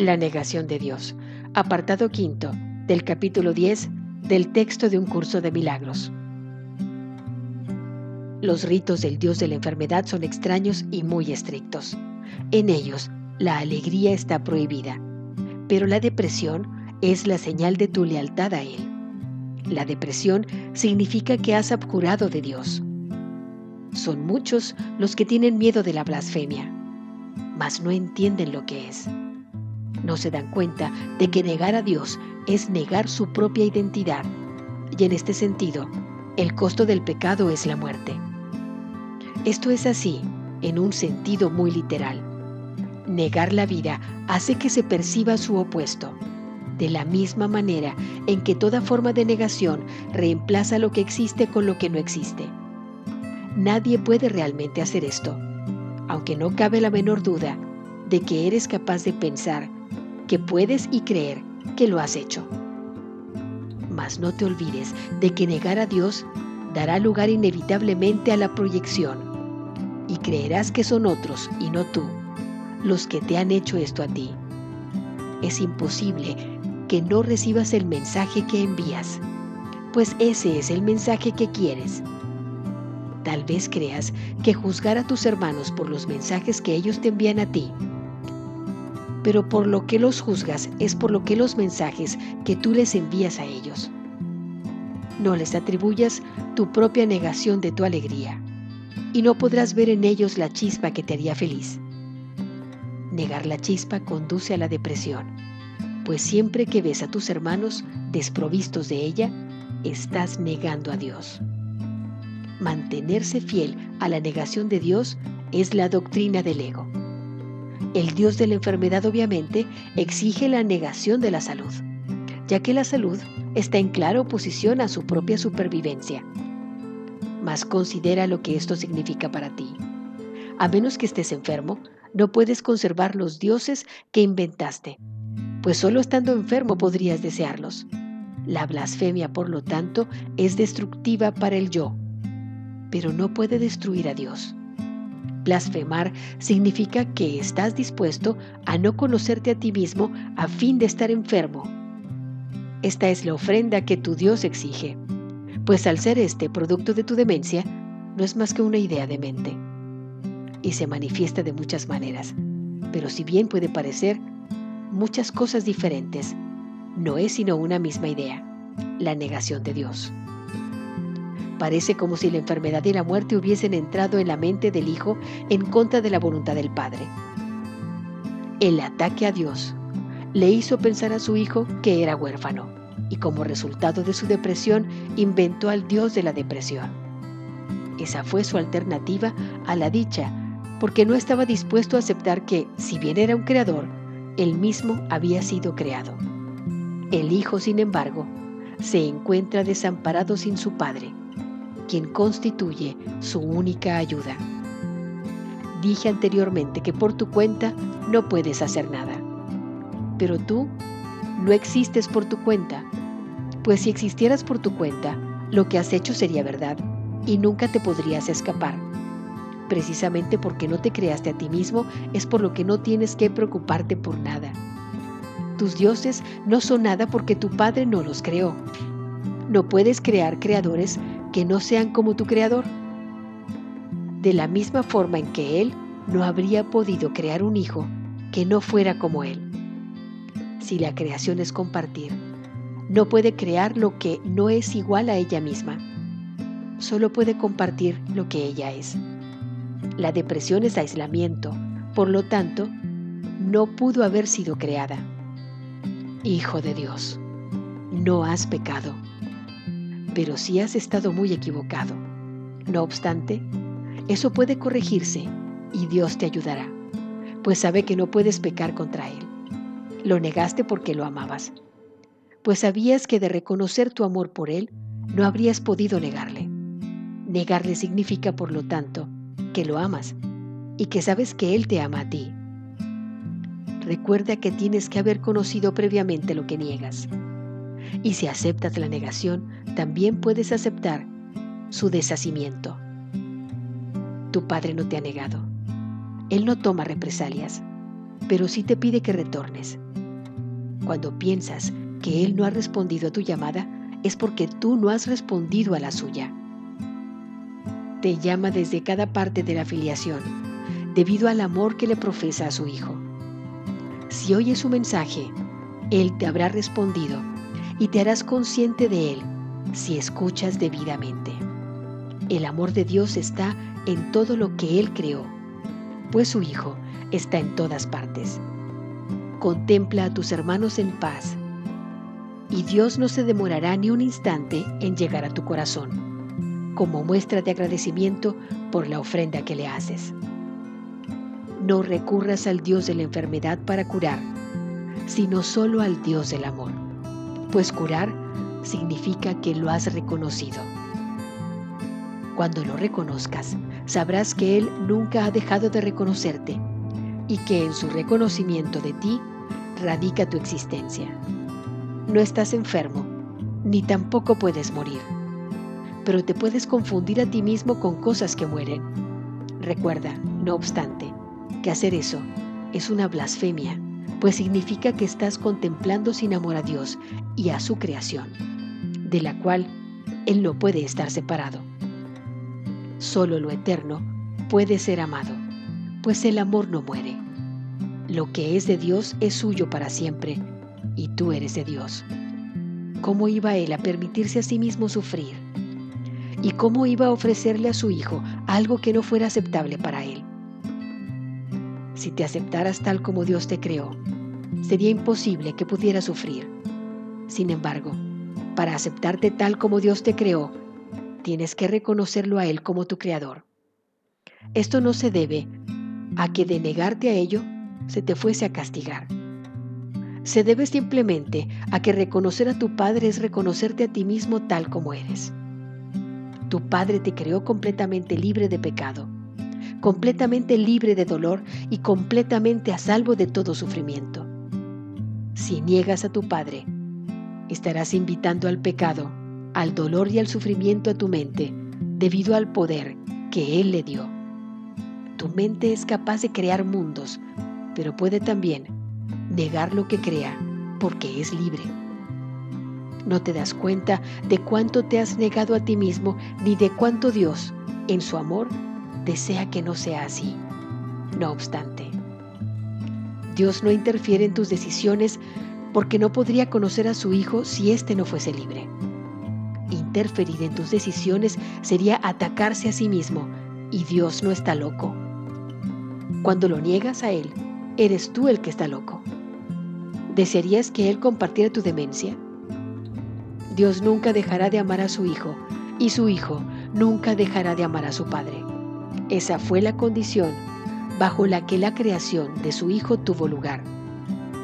La negación de Dios. Apartado quinto del capítulo 10 del texto de un curso de milagros. Los ritos del Dios de la enfermedad son extraños y muy estrictos. En ellos, la alegría está prohibida, pero la depresión es la señal de tu lealtad a Él. La depresión significa que has abjurado de Dios. Son muchos los que tienen miedo de la blasfemia, mas no entienden lo que es no se dan cuenta de que negar a Dios es negar su propia identidad. Y en este sentido, el costo del pecado es la muerte. Esto es así, en un sentido muy literal. Negar la vida hace que se perciba su opuesto, de la misma manera en que toda forma de negación reemplaza lo que existe con lo que no existe. Nadie puede realmente hacer esto, aunque no cabe la menor duda de que eres capaz de pensar que puedes y creer que lo has hecho. Mas no te olvides de que negar a Dios dará lugar inevitablemente a la proyección y creerás que son otros y no tú los que te han hecho esto a ti. Es imposible que no recibas el mensaje que envías, pues ese es el mensaje que quieres. Tal vez creas que juzgar a tus hermanos por los mensajes que ellos te envían a ti pero por lo que los juzgas es por lo que los mensajes que tú les envías a ellos. No les atribuyas tu propia negación de tu alegría, y no podrás ver en ellos la chispa que te haría feliz. Negar la chispa conduce a la depresión, pues siempre que ves a tus hermanos desprovistos de ella, estás negando a Dios. Mantenerse fiel a la negación de Dios es la doctrina del ego. El Dios de la enfermedad obviamente exige la negación de la salud, ya que la salud está en clara oposición a su propia supervivencia. Mas considera lo que esto significa para ti. A menos que estés enfermo, no puedes conservar los dioses que inventaste, pues solo estando enfermo podrías desearlos. La blasfemia, por lo tanto, es destructiva para el yo, pero no puede destruir a Dios. Blasfemar significa que estás dispuesto a no conocerte a ti mismo a fin de estar enfermo. Esta es la ofrenda que tu Dios exige, pues al ser este producto de tu demencia, no es más que una idea de mente. Y se manifiesta de muchas maneras, pero si bien puede parecer muchas cosas diferentes, no es sino una misma idea, la negación de Dios. Parece como si la enfermedad y la muerte hubiesen entrado en la mente del Hijo en contra de la voluntad del Padre. El ataque a Dios le hizo pensar a su hijo que era huérfano y como resultado de su depresión inventó al Dios de la depresión. Esa fue su alternativa a la dicha, porque no estaba dispuesto a aceptar que, si bien era un creador, él mismo había sido creado. El Hijo, sin embargo, se encuentra desamparado sin su Padre quien constituye su única ayuda. Dije anteriormente que por tu cuenta no puedes hacer nada, pero tú no existes por tu cuenta, pues si existieras por tu cuenta, lo que has hecho sería verdad y nunca te podrías escapar. Precisamente porque no te creaste a ti mismo es por lo que no tienes que preocuparte por nada. Tus dioses no son nada porque tu Padre no los creó. No puedes crear creadores que no sean como tu creador. De la misma forma en que Él no habría podido crear un hijo que no fuera como Él. Si la creación es compartir, no puede crear lo que no es igual a ella misma. Solo puede compartir lo que ella es. La depresión es aislamiento, por lo tanto, no pudo haber sido creada. Hijo de Dios, no has pecado pero si has estado muy equivocado. No obstante, eso puede corregirse y Dios te ayudará, pues sabe que no puedes pecar contra Él. Lo negaste porque lo amabas, pues sabías que de reconocer tu amor por Él no habrías podido negarle. Negarle significa, por lo tanto, que lo amas y que sabes que Él te ama a ti. Recuerda que tienes que haber conocido previamente lo que niegas. Y si aceptas la negación, también puedes aceptar su deshacimiento. Tu Padre no te ha negado. Él no toma represalias. pero sí te pide que retornes. Cuando piensas que Él no ha respondido a tu llamada, es porque tú no has respondido a la suya. Te llama desde cada parte de la filiación, debido al amor que le profesa a su Hijo. Si oyes su mensaje, Él te habrá respondido y te harás consciente de Él si escuchas debidamente. El amor de Dios está en todo lo que Él creó, pues su Hijo está en todas partes. Contempla a tus hermanos en paz y Dios no se demorará ni un instante en llegar a tu corazón, como muestra de agradecimiento por la ofrenda que le haces. No recurras al Dios de la enfermedad para curar, sino solo al Dios del amor, pues curar significa que lo has reconocido. Cuando lo reconozcas, sabrás que Él nunca ha dejado de reconocerte y que en su reconocimiento de ti radica tu existencia. No estás enfermo, ni tampoco puedes morir, pero te puedes confundir a ti mismo con cosas que mueren. Recuerda, no obstante, que hacer eso es una blasfemia, pues significa que estás contemplando sin amor a Dios y a su creación, de la cual Él no puede estar separado. Solo lo eterno puede ser amado, pues el amor no muere. Lo que es de Dios es suyo para siempre y tú eres de Dios. ¿Cómo iba él a permitirse a sí mismo sufrir? ¿Y cómo iba a ofrecerle a su hijo algo que no fuera aceptable para él? Si te aceptaras tal como Dios te creó, sería imposible que pudieras sufrir. Sin embargo, para aceptarte tal como Dios te creó, tienes que reconocerlo a Él como tu creador. Esto no se debe a que de negarte a ello se te fuese a castigar se debe simplemente a que reconocer a tu Padre es reconocerte a ti mismo tal como eres. Tu Padre te creó completamente libre de pecado, completamente libre de dolor y completamente a salvo de todo sufrimiento. Si niegas a tu Padre, estarás invitando al pecado, al dolor y al sufrimiento a tu mente debido al poder que Él le dio. Tu mente es capaz de crear mundos, pero puede también negar lo que crea, porque es libre. No te das cuenta de cuánto te has negado a ti mismo ni de cuánto Dios, en su amor, desea que no sea así. No obstante, Dios no interfiere en tus decisiones porque no podría conocer a su Hijo si éste no fuese libre. Interferir en tus decisiones sería atacarse a sí mismo y Dios no está loco. Cuando lo niegas a Él, eres tú el que está loco. ¿Desearías que Él compartiera tu demencia? Dios nunca dejará de amar a su Hijo y su Hijo nunca dejará de amar a su Padre. Esa fue la condición bajo la que la creación de su Hijo tuvo lugar,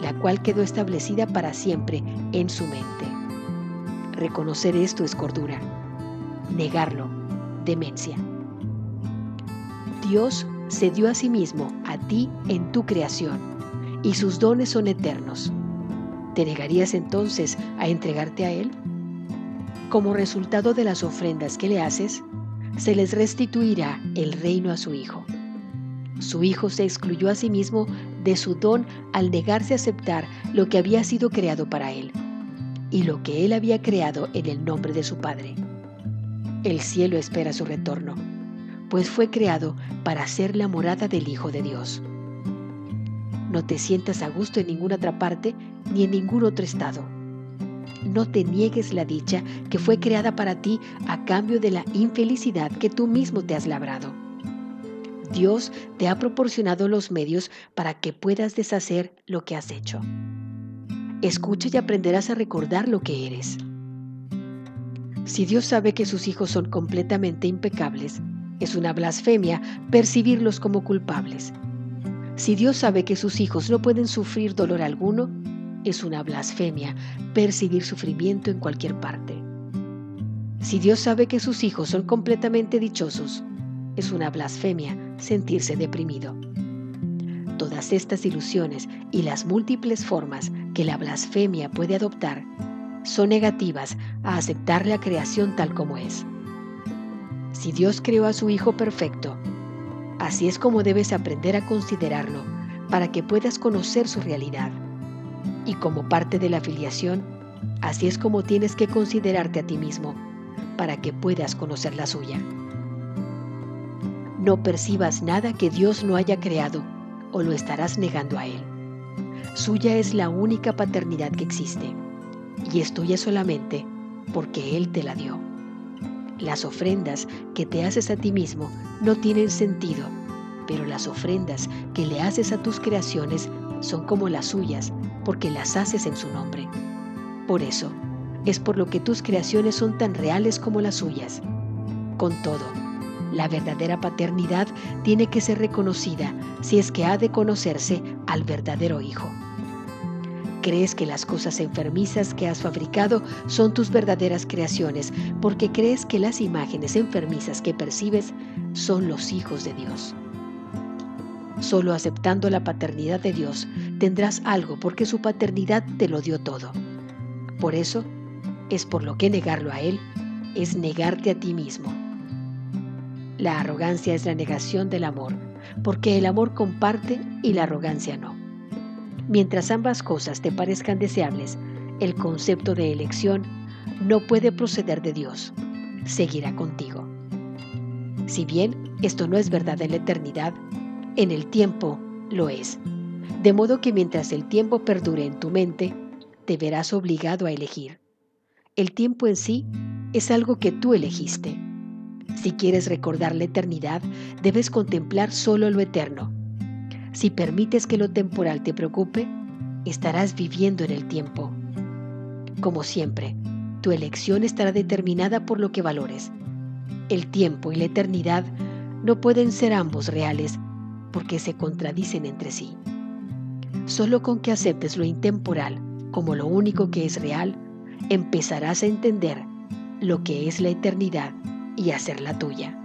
la cual quedó establecida para siempre en su mente. Reconocer esto es cordura, negarlo, demencia. Dios se dio a sí mismo a ti en tu creación y sus dones son eternos. ¿Te negarías entonces a entregarte a Él? Como resultado de las ofrendas que le haces, se les restituirá el reino a su Hijo. Su Hijo se excluyó a sí mismo de su don al negarse a aceptar lo que había sido creado para Él y lo que Él había creado en el nombre de su Padre. El cielo espera su retorno, pues fue creado para ser la morada del Hijo de Dios no te sientas a gusto en ninguna otra parte ni en ningún otro estado. No te niegues la dicha que fue creada para ti a cambio de la infelicidad que tú mismo te has labrado. Dios te ha proporcionado los medios para que puedas deshacer lo que has hecho. Escucha y aprenderás a recordar lo que eres. Si Dios sabe que sus hijos son completamente impecables, es una blasfemia percibirlos como culpables si Dios sabe que sus hijos no pueden sufrir dolor alguno, es una blasfemia percibir sufrimiento en cualquier parte. Si Dios sabe que sus hijos son completamente dichosos, es una blasfemia sentirse deprimido. Todas estas ilusiones y las múltiples formas que la blasfemia puede adoptar son negativas a aceptar la creación tal como es. Si Dios creó a su Hijo perfecto, Así es como debes aprender a considerarlo para que puedas conocer su realidad. Y como parte de la afiliación, así es como tienes que considerarte a ti mismo para que puedas conocer la suya. No percibas nada que Dios no haya creado o lo estarás negando a Él. Suya es la única paternidad que existe y es tuya solamente porque Él te la dio. Las ofrendas que te haces a ti mismo no tienen sentido, pero las ofrendas que le haces a tus creaciones son como las suyas porque las haces en su nombre. Por eso, es por lo que tus creaciones son tan reales como las suyas. Con todo, la verdadera paternidad tiene que ser reconocida si es que ha de conocerse al verdadero Hijo. Crees que las cosas enfermizas que has fabricado son tus verdaderas creaciones porque crees que las imágenes enfermizas que percibes son los hijos de Dios. Solo aceptando la paternidad de Dios tendrás algo porque su paternidad te lo dio todo. Por eso, es por lo que negarlo a Él es negarte a ti mismo. La arrogancia es la negación del amor, porque el amor comparte y la arrogancia no. Mientras ambas cosas te parezcan deseables, el concepto de elección no puede proceder de Dios, seguirá contigo. Si bien esto no es verdad en la eternidad, en el tiempo lo es. De modo que mientras el tiempo perdure en tu mente, te verás obligado a elegir. El tiempo en sí es algo que tú elegiste. Si quieres recordar la eternidad, debes contemplar solo lo eterno si permites que lo temporal te preocupe, estarás viviendo en el tiempo. Como siempre, tu elección estará determinada por lo que valores. El tiempo y la eternidad no pueden ser ambos reales porque se contradicen entre sí. Solo con que aceptes lo intemporal como lo único que es real, empezarás a entender lo que es la eternidad y hacerla tuya.